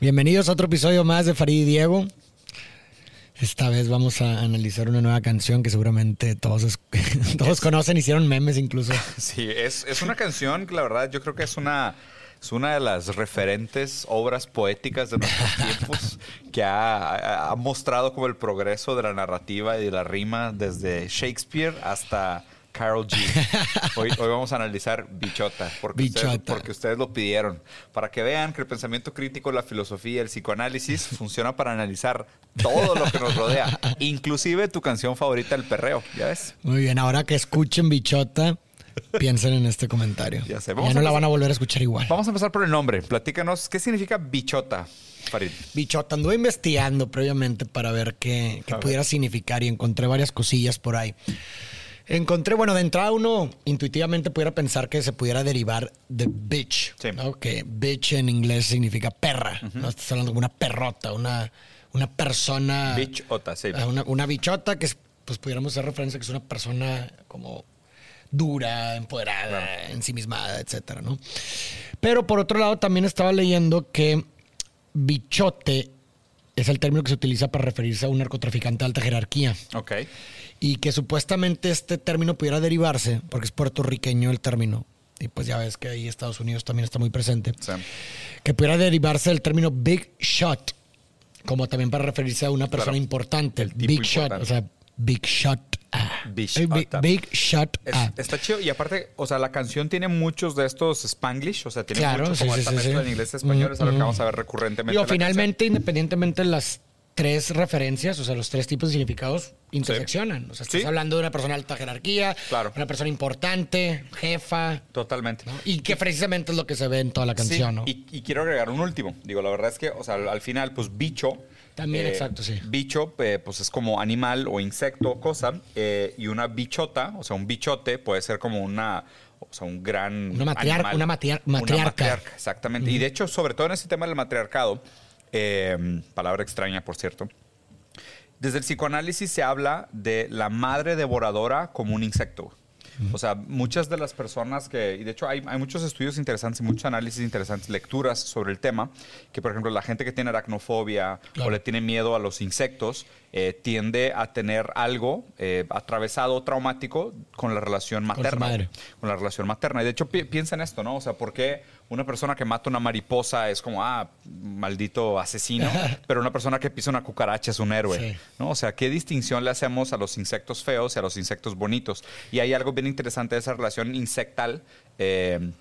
Bienvenidos a otro episodio más de Farid y Diego. Esta vez vamos a analizar una nueva canción que seguramente todos, todos conocen, hicieron memes incluso. Sí, es, es una canción que la verdad yo creo que es una, es una de las referentes obras poéticas de nuestros tiempos que ha, ha- ha mostrado como el progreso de la narrativa y de la rima desde Shakespeare hasta Carol G. Hoy, hoy vamos a analizar Bichota porque, Ustedes, Bichota. porque ustedes lo pidieron. Para que vean que el pensamiento crítico, la filosofía, el psicoanálisis funciona para analizar todo lo que nos rodea, inclusive tu canción favorita, El Perreo, ¿ya ves? Muy bien, ahora que escuchen Bichota, piensen en este comentario. Ya sé, Ya no a la empezar- van a volver a escuchar igual. Vamos a empezar por el nombre. Platícanos, ¿qué significa bichota, Farid? Bichota, anduve investigando previamente para ver qué, qué pudiera significar y encontré varias cosillas por ahí. Encontré, bueno, de entrada uno intuitivamente pudiera pensar que se pudiera derivar de bitch, Sí. ¿no? que bitch en inglés significa perra, ¿no? Estás hablando de una perrota, una, una persona... Bichota, sí. Ah, Una, una bichota que es, pues pudiéramos hacer referencia que es una persona como dura, empoderada, ensimismada, etcétera, ¿no? Pero por otro lado también estaba leyendo que bichote es el término que se utiliza para referirse a un narcotraficante de alta jerarquía Ok. Y que supuestamente este término pudiera derivarse, porque es puertorriqueño el término, y pues ya ves que ahí Estados Unidos también está muy presente, Sí. que pudiera derivarse del término big shot, como también para referirse a una persona Claro. importante, big shot, importante. o sea, big shot. ah. Bichota. Big, big shot. Es- ah. Está chido. Y aparte, o sea, la canción tiene muchos de estos spanglish. O sea, tiene Claro, mucho sí, como sí, sí, de inglés y español. Es algo que Ujú. vamos a ver recurrentemente. Digo, en finalmente, independientemente de las tres referencias, o sea, los tres tipos de significados interseccionan. O sea, estás Sí. hablando de una persona de alta jerarquía, Claro. una persona importante, jefa. Totalmente. ¿no? y que precisamente es lo que se ve en toda la canción, Sí, ¿no? y, y quiero agregar un último. Digo, la verdad es que, o sea, al, al final, pues bicho. También, exacto, sí. Bicho, eh, pues es como animal o insecto o cosa. eh, y una bichota, o sea, un bichote puede ser como una. O sea, un gran. Una matriar- animal. una matriar- matriarca. exactamente. Y de hecho, sobre todo en ese tema del matriarcado, eh, palabra extraña, por cierto. Desde el psicoanálisis se habla de la madre devoradora como un insecto. O sea, muchas de las personas que, y de hecho hay, hay muchos estudios interesantes y muchos análisis interesantes, lecturas sobre el tema, que por ejemplo la gente que tiene aracnofobia Claro. o le tiene miedo a los insectos, eh, tiende a tener algo eh, atravesado traumático con la relación materna. Con la relación materna. Y de hecho pi- piensa en esto, ¿no? O sea, ¿por qué una persona que mata una mariposa es como, ah, maldito asesino? pero una persona que pisa una cucaracha es un héroe. Sí. ¿no? O sea, ¿qué distinción le hacemos a los insectos feos y a los insectos bonitos? Y hay algo bien interesante de esa relación insectal. eh,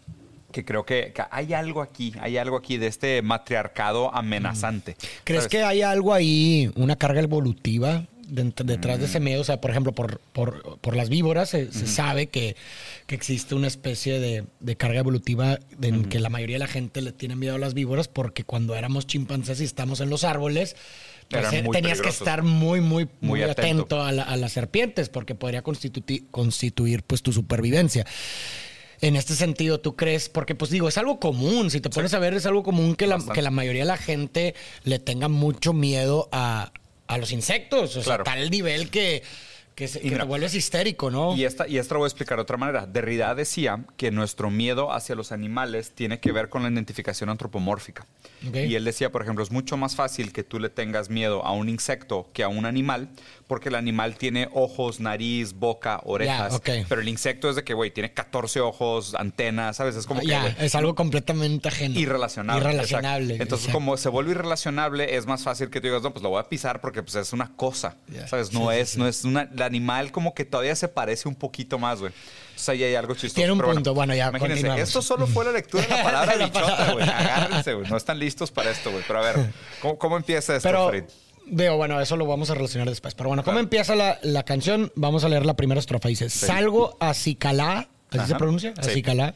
que creo que, que hay algo aquí, hay algo aquí de este matriarcado amenazante. ¿Crees ¿sabes? que hay algo ahí, una carga evolutiva dent- detrás de Mm. ese miedo? O sea, por ejemplo, por, por, por las víboras se, se sabe que, que existe una especie de, de carga evolutiva de en que la mayoría de la gente le tiene miedo a las víboras porque cuando éramos chimpancés y estamos en los árboles, pues, eh, tenías que estar muy, muy, muy, Muy atento, atento. a, la- a las serpientes porque podría constituir, constituir pues tu supervivencia. En este sentido, ¿tú crees? Porque, pues digo, es algo común. Si te pones a ver, es algo común que la, que la mayoría de la gente le tenga mucho miedo a, a los insectos. O Claro. sea, tal nivel que, que, se- Y que mira, te vuelves histérico, ¿no? Y esta, y esta lo voy a explicar de otra manera. Derrida decía que nuestro miedo hacia los animales tiene que ver con la identificación antropomórfica. Ok. Y él decía, por ejemplo, es mucho más fácil que tú le tengas miedo a un insecto que a un animal, porque el animal tiene ojos, nariz, boca, orejas. ok. Pero el insecto es de que, güey, tiene 14 ojos, antenas, ¿sabes? Es como que, ya, güey, es algo completamente ajeno. Irrelacionable. Irrelacionable. exacto. Entonces, exacto. como se vuelve irrelacionable, es más fácil que tú digas, no, pues lo voy a pisar porque pues, es una cosa. Ya. ¿Sabes? No Sí, sí, es, sí. no es una. El animal como que todavía se parece un poquito más, güey. Entonces ahí hay algo chistoso. Tiene un Pero punto. Bueno, ya, Imagínense, esto solo fue la lectura de la palabra La bichota, güey. Agárrense, güey. No están listos para esto, güey. Pero a ver, ¿cómo, cómo empieza esto, Pero, Farid? veo, bueno, eso lo vamos a relacionar después. Pero bueno, ¿cómo Claro. empieza la, la canción? Vamos a leer la primera estrofa. Dice, salgo a Cicalá, ¿así se pronuncia? A Sí. Cicalá.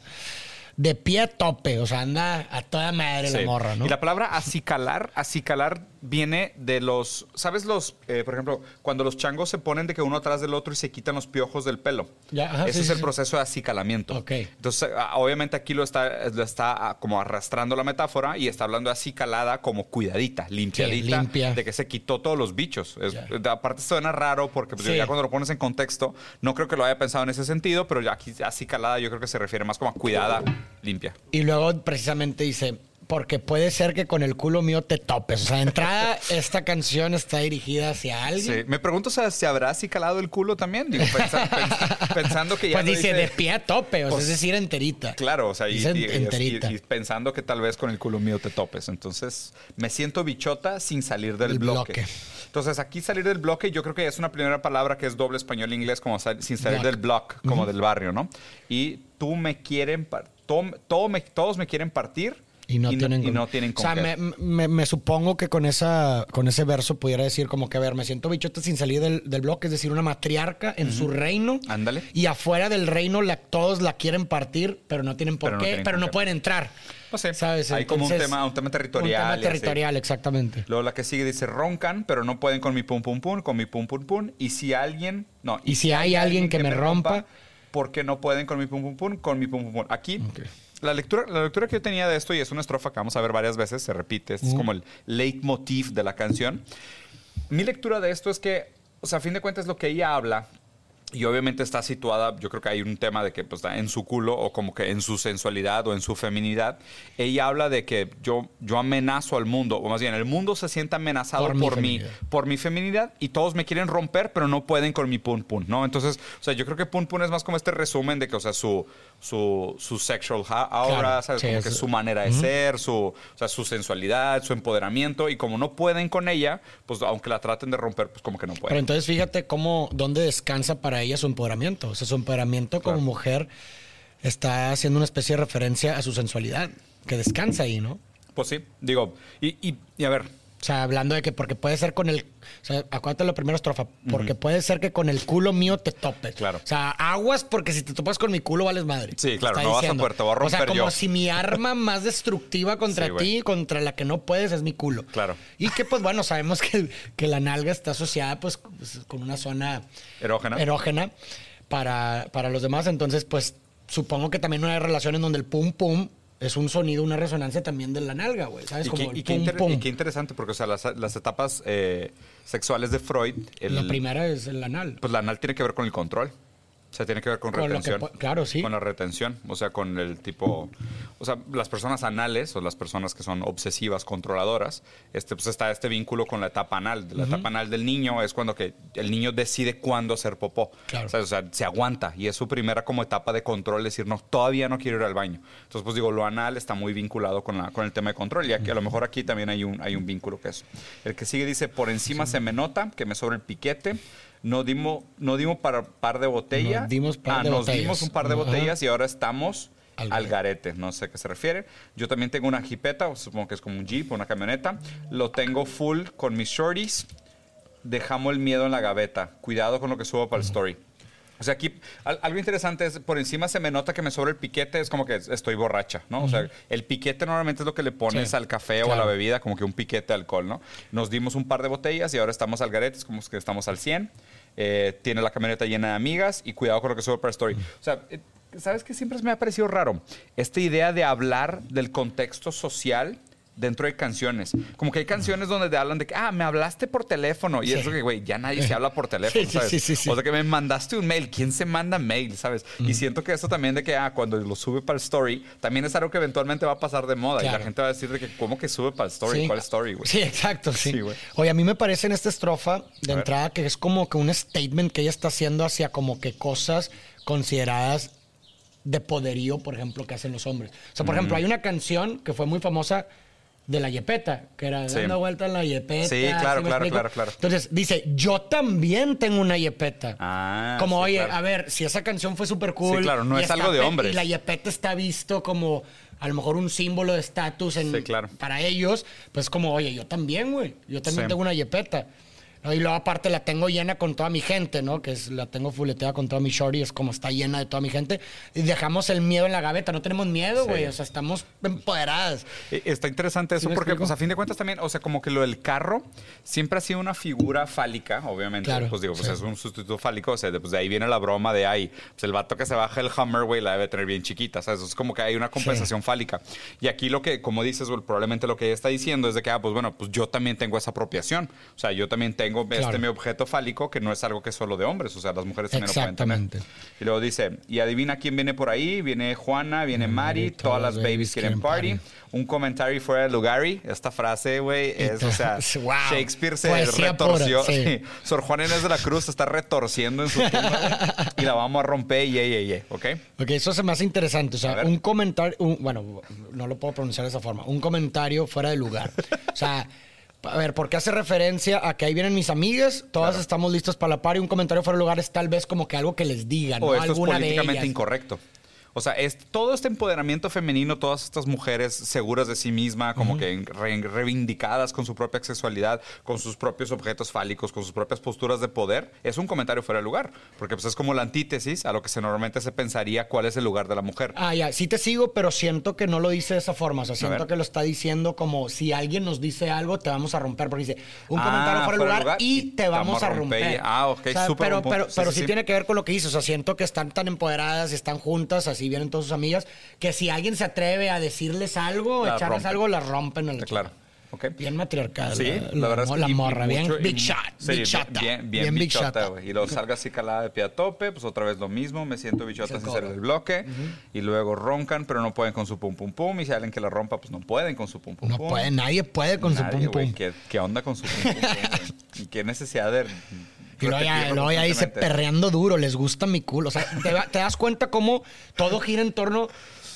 De pie a tope, o sea, anda a toda madre la morra, ¿no? Y la palabra acicalar, acicalar viene de los, ¿sabes los, eh, por ejemplo, cuando los changos se ponen de que uno atrás del otro y se quitan los piojos del pelo? Ya, ajá, Ese sí, es sí, el sí. proceso de acicalamiento. Ok. Entonces, obviamente aquí lo está, lo está ah, como arrastrando la metáfora y está hablando de acicalada como cuidadita, limpiadita, limpia. de que se quitó todos los bichos. Es- aparte suena raro porque pues, ya cuando lo pones en contexto, no creo que lo haya pensado en ese sentido, pero ya aquí acicalada yo creo que se refiere más como a cuidada, limpia. Y luego precisamente dice, porque puede ser que con el culo mío te topes. O sea, de entrada, esta canción está dirigida hacia alguien. Sí. Me pregunto o sea, si habrá así calado el culo también. Digo, pensa- pens- pensando que ya Pues no dice, de pie a tope, o sea, Pues, es decir, enterita. Claro, o sea, y, enterita. y- y pensando que tal vez con el culo mío te topes. Entonces, me siento bichota sin salir del bloque. bloque. Entonces, aquí salir del bloque, yo creo que es una primera palabra que es doble español-inglés, como sal- sin salir Block. del block, como del barrio, ¿no? Y tú me quieren, to- me- todos me quieren partir Y no, tienen y no tienen con O sea, me, me- me supongo que con esa con ese verso pudiera decir como que, a ver, me siento bichota sin salir del, del bloque, es decir, una matriarca en su reino. Ándale. Y afuera del reino la, todos la quieren partir, pero no tienen por Pero no qué, tienen pero no pueden entrar. Pues sí, ¿Sabes? hay como un tema, un tema territorial. Un y tema territorial, exactamente. Luego la que sigue dice roncan, pero no pueden con mi pum pum pum, con mi pum pum pum. Y si alguien, no. Y si hay alguien que me rompa, ¿por qué no pueden con mi pum pum pum, con mi pum pum pum? Aquí la lectura, la lectura que yo tenía de esto y es una estrofa que vamos a ver varias veces, se repite, este es como el leitmotiv de la canción. Mi lectura de esto es que, o sea, a fin de cuentas lo que ella habla y obviamente está situada, yo creo que hay un tema de que pues, está en su culo o como que en su sensualidad o en su feminidad. Ella habla de que yo, yo amenazo al mundo, o más bien el mundo se siente amenazado Por por, mi feminidad. por mi feminidad y todos me quieren romper, pero no pueden con mi pun pun, ¿no? Entonces, o sea, yo creo que pun pun es más como este resumen de que, o sea, su, su, su sexual aura, Claro, ¿sabes? sí, como es- que su manera de ser, su, o sea, su sensualidad, su empoderamiento y como no pueden con ella, pues aunque la traten de romper, pues como que no Pero pueden. entonces fíjate cómo, dónde descansa para ella su empoderamiento. O sea, su empoderamiento como mujer está haciendo una especie de referencia a su sensualidad, que descansa ahí, ¿no? Pues sí, digo, y, y, y a ver, O sea, hablando de que porque puede ser con el. O sea, acuérdate la primera estrofa. Porque puede ser que con el culo mío te topes. Claro. O sea, aguas porque si te topas con mi culo vales madre. Sí, claro, no vas a poder, te voy a O sea, romper como yo. si mi arma más destructiva contra Sí, ti, contra la que no puedes, es mi culo. Claro. Y que, pues bueno, sabemos que, que la nalga está asociada, pues, con una zona Erógena. erógena para, para los demás. Entonces, pues, supongo que también no hay relación en donde el pum pum es un sonido, una resonancia también de la nalga, güey. ¿Sabes? Y Como qué, el y qué pum, inter- pum. y qué interesante, porque o sea, las, las etapas eh, sexuales de Freud, el- La primera es el anal. pues la anal tiene que ver con el control. O sea, tiene que ver con, Con que retención. po- claro, sí. Con la retención. O sea, con el tipo. O sea, las personas anales o las personas que son obsesivas, controladoras, este, pues está este vínculo con la etapa anal. La etapa anal del niño es cuando que el niño decide cuándo hacer popó. Claro. O sea, o sea, se aguanta y es su primera como etapa de control, decir, no, todavía no quiero ir al baño. Entonces, pues digo, lo anal está muy vinculado con, la, con el tema de control y aquí, a lo mejor aquí también hay un, hay un vínculo que es. El que sigue dice, por encima se me nota que me sobra el piquete. No dimos, no dimos para par de botella. Nos dimos par Ah, de nos botellas. dimos un par de Ajá. botellas y ahora estamos Al al, garete. No sé a qué se refiere. Yo también tengo una jipeta, supongo que es como un jeep o una camioneta. Lo tengo full con mis shorties. Dejamos el miedo en la gaveta. Cuidado con lo que subo para el story. O sea, aquí al- algo interesante es, por encima se me nota que me sobra el piquete, es como que estoy borracha, ¿no? O sea, el piquete normalmente es lo que le pones Sí, al café o a claro. la bebida, como que un piquete de alcohol, ¿no? Nos dimos un par de botellas y ahora estamos al garete, es como que estamos al 100. Eh, tiene la camioneta llena de amigas y cuidado con lo que sube para el story. O sea, eh, ¿sabes qué siempre me ha parecido raro? Esta idea de hablar del contexto social dentro de canciones. Como que hay canciones donde te hablan de que, ah, me hablaste por teléfono. Y Sí. eso que, güey, ya nadie se habla por teléfono, Sí, sí, ¿sabes? sí. O sea, que me mandaste un mail. ¿Quién se manda mail, sabes? Y siento que eso también de que, ah, cuando lo sube para el story, también es algo que eventualmente va a pasar de moda. Y la gente va a decir de que, ¿cómo que sube para el story? ¿Cuál story, güey? Sí, exacto, sí. Oye, a mí me parece en esta estrofa de A ver. entrada que es como que un statement que ella está haciendo hacia como que cosas consideradas de poderío, por ejemplo, que hacen los hombres. O sea, por ejemplo, hay una canción que fue muy famosa de la Yepeta, que era Sí. dando vuelta en la Yepeta. Sí, claro, claro, claro, claro. Entonces dice, yo también tengo una Yepeta. Ah, como, sí, oye, claro. a ver, si esa canción fue súper cool. Sí, claro, no es algo de hombres. Y la Yepeta está visto como a lo mejor un símbolo de estatus claro. para ellos, pues como, oye, yo también, güey, yo también tengo una Yepeta. ¿No? Y luego aparte la tengo llena con toda mi gente, ¿no? Que es, la tengo fuleteada con toda mi shorty, es como está llena de toda mi gente. Y dejamos el miedo en la gaveta, no tenemos miedo, Sí. güey, o sea, estamos empoderadas. Eh, Está interesante eso ¿Sí porque, pues, a fin de cuentas también, o sea, como que lo del carro siempre ha sido una figura fálica, obviamente. Claro, pues digo, pues sí. es un sustituto fálico, o sea, de, pues de ahí viene la broma de ahí, pues el vato que se baja el Hummer, güey, la debe tener bien chiquita, o sea, eso es como que hay una compensación fálica. Y aquí lo que, como dices, güey, probablemente lo que ella está diciendo es de que, ah, pues bueno, pues yo también tengo esa apropiación, o sea, yo también tengo tengo este Claro. mi objeto fálico que no es algo que es solo de hombres, o sea, las mujeres también lo pueden tener. Y luego dice, y adivina quién viene por ahí, viene Juana, viene Mari, todas las babies quieren party. Un comentario fuera de lugar y esta frase, güey, es, o sea, Wow. Shakespeare se Poesía retorció. pura, sí. Sor Juana Inés de la Cruz se está retorciendo en su tumba y la vamos a romper, y y y ¿ok? Ok, eso se me hace interesante. O sea, un comentario, un- bueno, no lo puedo pronunciar de esa forma. Un comentario fuera de lugar. O sea, a ver, ¿por qué hace referencia a que ahí vienen mis amigas? Todas estamos listas para la par y un comentario fuera de lugar es tal vez como que algo que les digan, O ¿no? esto es políticamente ellas. incorrecto. O sea, es, todo este empoderamiento femenino, todas estas mujeres seguras de sí misma, como que re- reivindicadas con su propia sexualidad, con sus propios objetos fálicos, con sus propias posturas de poder, es un comentario fuera de lugar. Porque pues, es como la antítesis a lo que se normalmente se pensaría cuál es el lugar de la mujer. Ah, ya, sí te sigo, pero siento que no lo dice de esa forma. O sea, siento que lo está diciendo como si alguien nos dice algo, te vamos a romper. Porque dice un Ah, comentario fuera de lugar, lugar y te vamos a romper. Ah, ok, O sea, súper Pero, pero, Sí, pero sí, sí, sí. tiene que ver con lo que hizo. O sea, siento que están tan empoderadas y están juntas, así vienen todas sus amigas, que si alguien se atreve a decirles algo, echarles rompen. algo, las rompen. a la Claro. chica. Ok. Bien matriarcal. Sí, la, la, verdad es que la morra, bien mucho- big shot. sí, big bien- shota. Bien, bien, big güey. Y luego salga así calada de pie a tope, pues otra vez lo mismo, me siento bichota Se sin ser codo. el bloque. Y luego roncan, pero no pueden con su pum pum pum. Y si alguien que la rompa, pues no pueden con su pum pum No pum. puede, nadie puede con su pum pum. ¿Qué, qué onda con su pum pum pum? ¿Y qué necesidad de Y luego ya, repetirlo luego ya dice perreando duro, les gusta mi culo. O sea, te, te das cuenta cómo todo gira en torno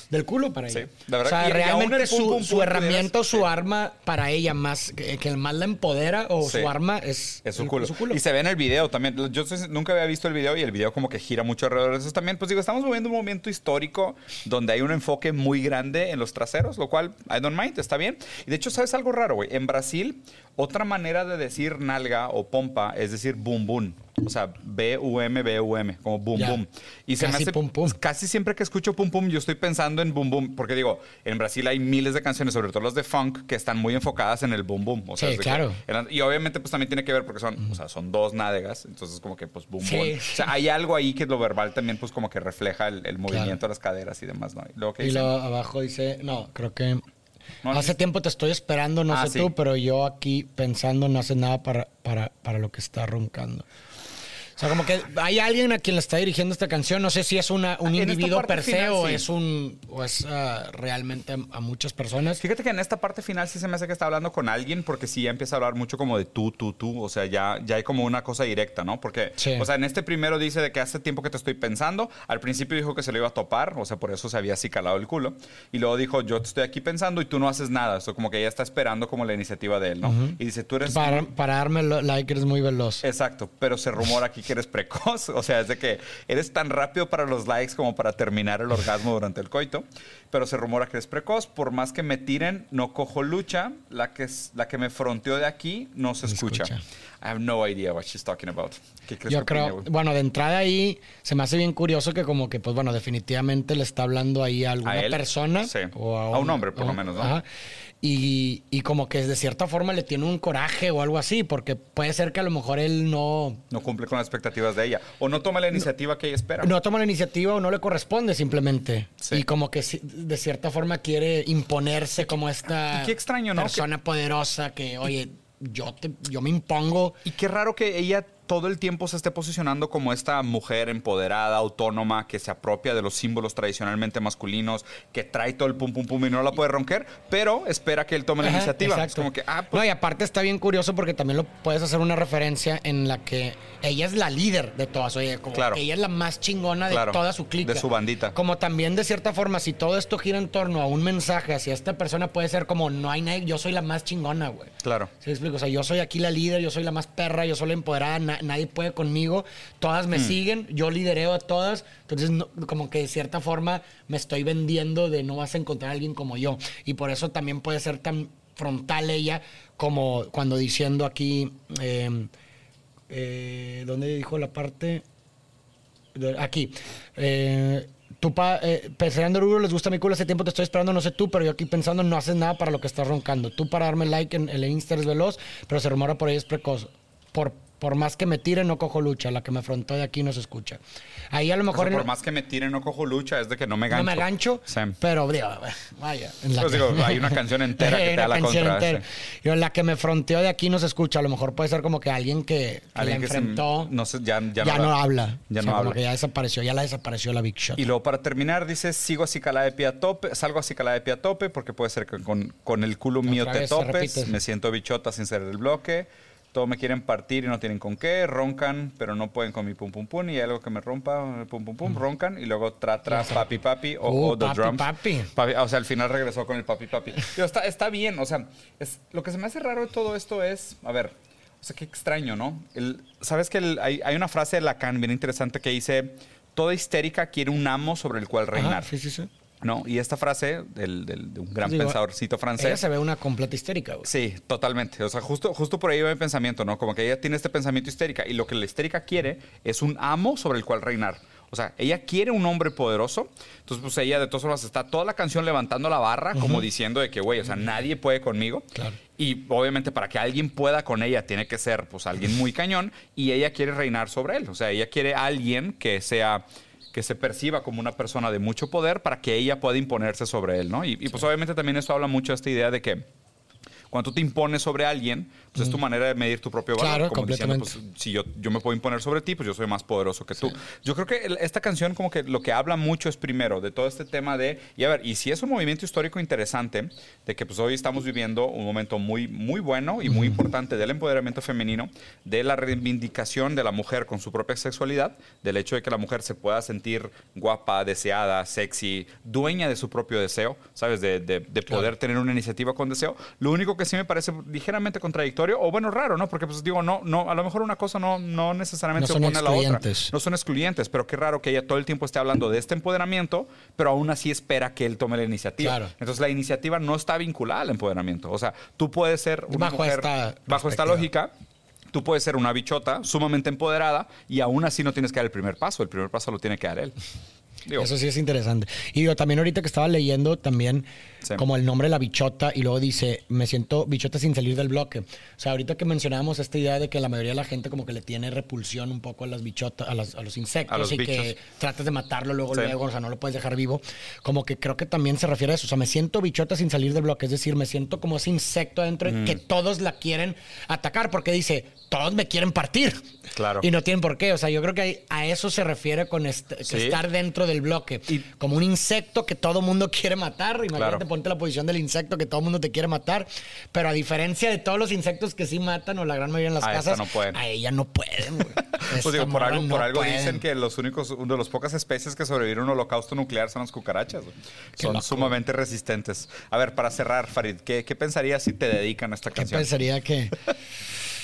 del culo para Sí, ella. la verdad o sea, y realmente pum, su, pum, su pum, herramienta o pudieras- su sí. arma para ella más, que, que el más la empodera o Sí. su arma es, Es su el- culo. Y se ve en el video también. Yo nunca había visto el video y el video como que gira mucho alrededor de eso también. Pues digo, estamos moviendo un momento histórico donde hay un enfoque muy grande en los traseros, lo cual I don't mind, está bien. Y de hecho, ¿sabes algo raro, güey? En Brasil, otra manera de decir nalga o pompa es decir boom boom. O sea, B-U-M, B-U-M, como boom Ya. boom. Y se me Casi hace pum, pum. casi siempre que escucho pum pum, yo estoy pensando en boom boom. Porque digo, en Brasil hay miles de canciones, sobre todo las de funk, que están muy enfocadas en el boom boom. O sea, Sí, claro. eran- y obviamente pues también tiene que ver porque son, o sea, son dos nádegas, entonces como que pues boom Sí. boom. O sea, hay algo ahí que lo verbal también pues como que refleja el, el movimiento de las caderas y demás, ¿no? Y luego Y luego abajo dice, no, creo que No, hace no- tiempo te estoy esperando, no Ah, sé sí. tú, pero yo aquí pensando no hace nada para, para, para lo que está roncando. O sea, como que hay alguien a quien le está dirigiendo esta canción. No sé si es una, un En individuo per se final, o sí. es un o es ah, realmente a, a muchas personas. Fíjate que en esta parte final sí se me hace que está hablando con alguien porque sí ya empieza a hablar mucho como de tú, tú, tú. O sea, ya, ya hay como una cosa directa, ¿no? Porque, Sí. o sea, en este primero dice de que hace tiempo que te estoy pensando. Al principio dijo que se lo iba a topar, o sea, por eso se había así calado el culo. Y luego dijo, yo te estoy aquí pensando y tú no haces nada. O sea, como que ella está esperando como la iniciativa de él, ¿no? Y dice, tú eres... Para, para darme like eres muy veloz. Exacto, pero se rumora aquí que eres precoz, o sea, es de que eres tan rápido para los likes como para terminar el orgasmo durante el coito, pero se rumora que eres precoz, por más que me tiren, no cojo lucha, la que, la que me fronteó de aquí no se escucha. escucha. I have no idea what she's talking about. ¿Qué crees Yo que creo, opine, bueno, de entrada ahí se me hace bien curioso que como que, pues bueno, definitivamente le está hablando ahí a alguna ¿A persona. Sí. A un hombre, por lo menos, ¿no? ajá. Y, y como que de cierta forma le tiene un coraje o algo así, porque puede ser que a lo mejor él no, No cumple con las expectativas de ella, o no toma la iniciativa que ella espera. no toma la iniciativa o no le corresponde simplemente. Sí. Y como que de cierta forma quiere imponerse como esta y qué extraño, ¿no? persona poderosa que, oye, yo, te, yo me impongo. Y qué raro que ella todo el tiempo se esté posicionando como esta mujer empoderada, autónoma, que se apropia de los símbolos tradicionalmente masculinos, que trae todo el pum pum pum y no la puede romper, pero espera que él tome la Ajá, iniciativa. Es exacto. como que, ah, No, pues y aparte está bien curioso porque también lo puedes hacer una referencia en la que ella es la líder de todas. Oye, como Claro. que ella es la más chingona Claro, de toda su clica. de su bandita. Como también, de cierta forma, si todo esto gira en torno a un mensaje hacia esta persona, puede ser como: no hay nadie, yo soy la más chingona, güey. claro. ¿Sí me explico? O sea, yo soy aquí la líder, yo soy la más perra, yo soy la empoderada, na- nadie puede conmigo, todas Hmm. me siguen, yo lidereo a todas, entonces no- como que de cierta forma me estoy vendiendo de no vas a encontrar a alguien como yo. Y por eso también puede ser tan frontal ella como cuando diciendo aquí, eh, eh, ¿dónde dijo la parte? Aquí. Eh, tú pa, eh, pensando les gusta mi culo, hace tiempo te estoy esperando, no sé tú, pero yo aquí pensando no haces nada para lo que estás roncando. Tú para darme like en el Insta eres veloz, pero se rumora por ahí es precoz. Por Por más que me tire, no cojo lucha. La que me afrontó de aquí no se escucha. Ahí a lo O mejor... sea, en- por más que me tire, no cojo lucha, es de que no me gancho. no me gancho, Sí. pero digo, vaya. en la Pues que- digo, hay una canción entera que te da la canción contra, entera. sí. Digo, la que me fronteó de aquí no se escucha. A lo mejor puede ser como que alguien que, que Alguien la que se- enfrentó no sé, ya, ya, ya, no, no, habla. Ya O sea, no como habla. que ya desapareció, ya la desapareció la Big Shot. Y luego para terminar dice, sigo así calada de pie a tope, salgo así calada de pie a tope porque puede ser que con, con el culo mío te topes, me siento bichota sin ser el bloque, todo me quieren partir y no tienen con qué, roncan pero no pueden con mi pum pum pum y hay algo que me rompa, pum pum pum, roncan y luego tra tra, papi papi o, Uh, o the papi, drums. papi. Papi, o sea, al final regresó con el papi papi. Digo, está, está bien, o sea, es, lo que se me hace raro de todo esto es, a ver, o sea, qué extraño, ¿no? El- Sabes que el- hay, hay una frase de Lacan bien interesante que dice, toda histérica quiere un amo sobre el cual Ajá, reinar. sí, sí, sí. ¿No? Y esta frase del, del- de un gran Digo, pensadorcito Ella francés. se ve una completa histérica, güey. Sí, totalmente. O sea, justo, justo por ahí va mi pensamiento, ¿no? Como que ella tiene este pensamiento histérica y lo que la histérica quiere es un amo sobre el cual reinar. O sea, ella quiere un hombre poderoso. Entonces, pues ella de todas formas está toda la canción levantando la barra, como diciendo de que, güey, o sea, nadie puede conmigo. Claro. Y obviamente para que alguien pueda con ella tiene que ser, pues, alguien muy cañón. Y ella quiere reinar sobre él. O sea, ella quiere a alguien que sea que se perciba como una persona de mucho poder para que ella pueda imponerse sobre él, ¿no? Y, y, pues obviamente también esto habla mucho de esta idea de que cuando tú te impones sobre alguien, pues es tu manera de medir tu propio valor. Claro, como diciendo, completamente. pues, si yo, yo me puedo imponer sobre ti, pues yo soy más poderoso que tú. Yo creo que esta canción como que lo que habla mucho es primero de todo este tema de, y a ver, y si es un movimiento histórico interesante, de que pues hoy estamos viviendo un momento muy, muy bueno y muy importante del empoderamiento femenino, de la reivindicación de la mujer con su propia sexualidad, del hecho de que la mujer se pueda sentir guapa, deseada, sexy, dueña de su propio deseo, ¿sabes? De, de- de poder tener una iniciativa con deseo. Lo único que sí me parece ligeramente contradictorio, o bueno, raro, ¿no? Porque pues digo, no, no, a lo mejor una cosa no, no necesariamente No son opone a la otra. excluyentes. No son excluyentes, pero qué raro que ella todo el tiempo esté hablando de este empoderamiento, pero aún así espera que él tome la iniciativa. Claro. Entonces la iniciativa no está vinculada al empoderamiento. O sea, tú puedes ser una Bajo mujer esta bajo esta lógica. Tú puedes ser una bichota sumamente empoderada y aún así no tienes que dar el primer paso. El primer paso lo tiene que dar él. Digo, Eso sí es interesante. Y yo también ahorita que estaba leyendo también Sí. como el nombre de la bichota y luego dice, me siento bichota sin salir del bloque. O sea, ahorita que mencionábamos esta idea de que la mayoría de la gente como que le tiene repulsión un poco a las bichotas, a, las- a los insectos A los y que tratas de matarlo luego, Sí. luego, o sea, no lo puedes dejar vivo. Como que creo que también se refiere a eso. O sea, me siento bichota sin salir del bloque. Es decir, me siento como ese insecto adentro que todos la quieren atacar porque dice, todos me quieren partir. Claro. Y no tienen por qué. O sea, yo creo que a eso se refiere con est- que Sí. estar dentro del bloque. Y- como un insecto que todo mundo quiere matar. Imagínate, Claro. ponte la posición del insecto que todo mundo te quiere matar. Pero a diferencia de todos los insectos que sí matan, o la gran mayoría en las A casas, no pueden. a ella no pueden. Pues digo, por algo, no por algo pueden. dicen que los únicos, una de las pocas especies que sobrevivieron a un holocausto nuclear son las cucarachas. Qué Son loco. sumamente resistentes. A ver, para cerrar, Farid, ¿qué, qué pensarías si te dedican a esta ¿Qué canción? pensaría que.?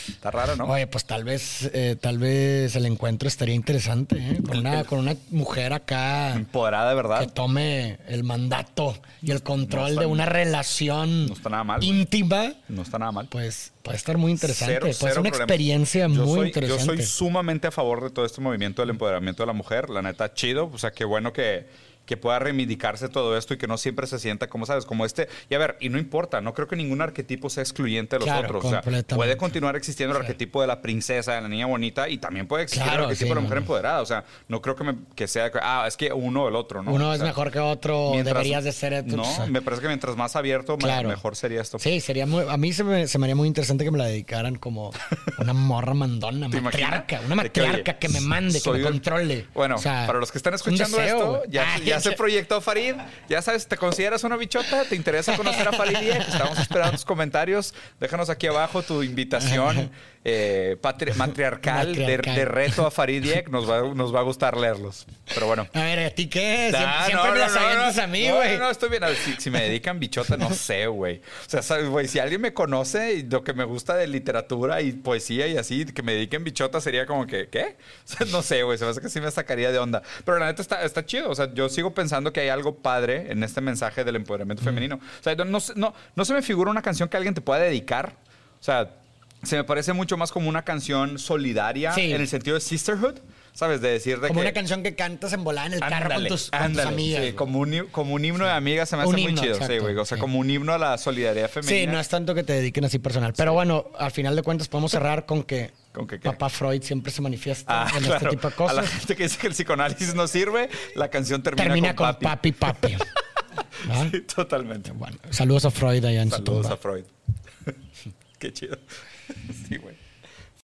Está raro, ¿no? Oye, pues tal vez, eh, tal vez el encuentro estaría interesante, ¿eh? Con una, con una mujer acá Empoderada de verdad. que tome el mandato y el control No está- de una relación no está nada mal, íntima. No está nada mal. Pues puede estar muy interesante. Cero, puede cero ser una problema. experiencia Yo muy soy- interesante. Yo soy sumamente a favor de todo este movimiento del empoderamiento de la mujer. La neta, chido. O sea, qué bueno que, que pueda reivindicarse todo esto y que no siempre se sienta, como sabes, como este. Y a ver, y no importa, no creo que ningún arquetipo sea excluyente de los Claro, otros. O sea, puede continuar existiendo el arquetipo de la princesa, de la niña bonita, y también puede existir Claro, el arquetipo sí, de la mujer no. empoderada. O sea, no creo que, me- que sea, ah, es que uno o el otro, ¿no? Uno O es mejor que otro, mientras- deberías de ser... No, o sea, me parece que mientras más abierto, mejor sería esto. Sí, sería muy... A mí se me, se me haría muy interesante que me la dedicaran como una morra mandona, matriarca. Una De que, oye, matriarca que, me mande, que me controle. Bueno, O sea, para los que están escuchando deseo, esto, ya, Ay, ya se proyectó Farid. Ya sabes, ¿te consideras una bichota? ¿Te interesa conocer a Farid? Estamos esperando tus comentarios. Déjanos aquí abajo tu invitación eh, patri- matriarcal, de- Matriarcal. De, reto a Farid Diek. Nos va, nos va a gustar leerlos. Pero bueno. A ver, ¿a ti qué? Siempre, Ah, siempre no, me no, las no, avientas no. a mí, güey. No, no, estoy bien. Si, si me dedican bichota, no sé, güey. O sea, ¿sabes, güey? Si alguien me conoce y lo que me gusta de literatura y poesía y así, que me dediquen bichota sería como que, ¿qué? O sea, no sé, güey. Se me hace que sí me sacaría de onda. Pero la neta está, está chido. O sea, yo sigo pensando que hay algo padre en este mensaje del empoderamiento femenino. O sea, no, no, no, se me figura una canción que alguien te pueda dedicar. O sea, se me parece mucho más como una canción solidaria Sí. en el sentido de sisterhood. ¿Sabes? De decir de Como que... una canción que cantas en volada en el carro con Ándale, tus, con tus ándale, amigas. sí, como, un, como un himno de amigas se me hace Un muy himno, chido, sí, exacto, güey. O sea, sí. como un himno a la solidaridad femenina. Sí, no es tanto que te dediquen así personal. Pero bueno, al final de cuentas podemos cerrar con que Papá Freud siempre se manifiesta Ah, en claro. este tipo de A cosas. la gente que dice que el psicoanálisis no sirve, la canción termina, Termina con, con papi, papi. ¿Ah? Sí, totalmente. Bueno, saludos a Freud allá en su Saludos tumba. a Freud. Qué chido. Sí, güey.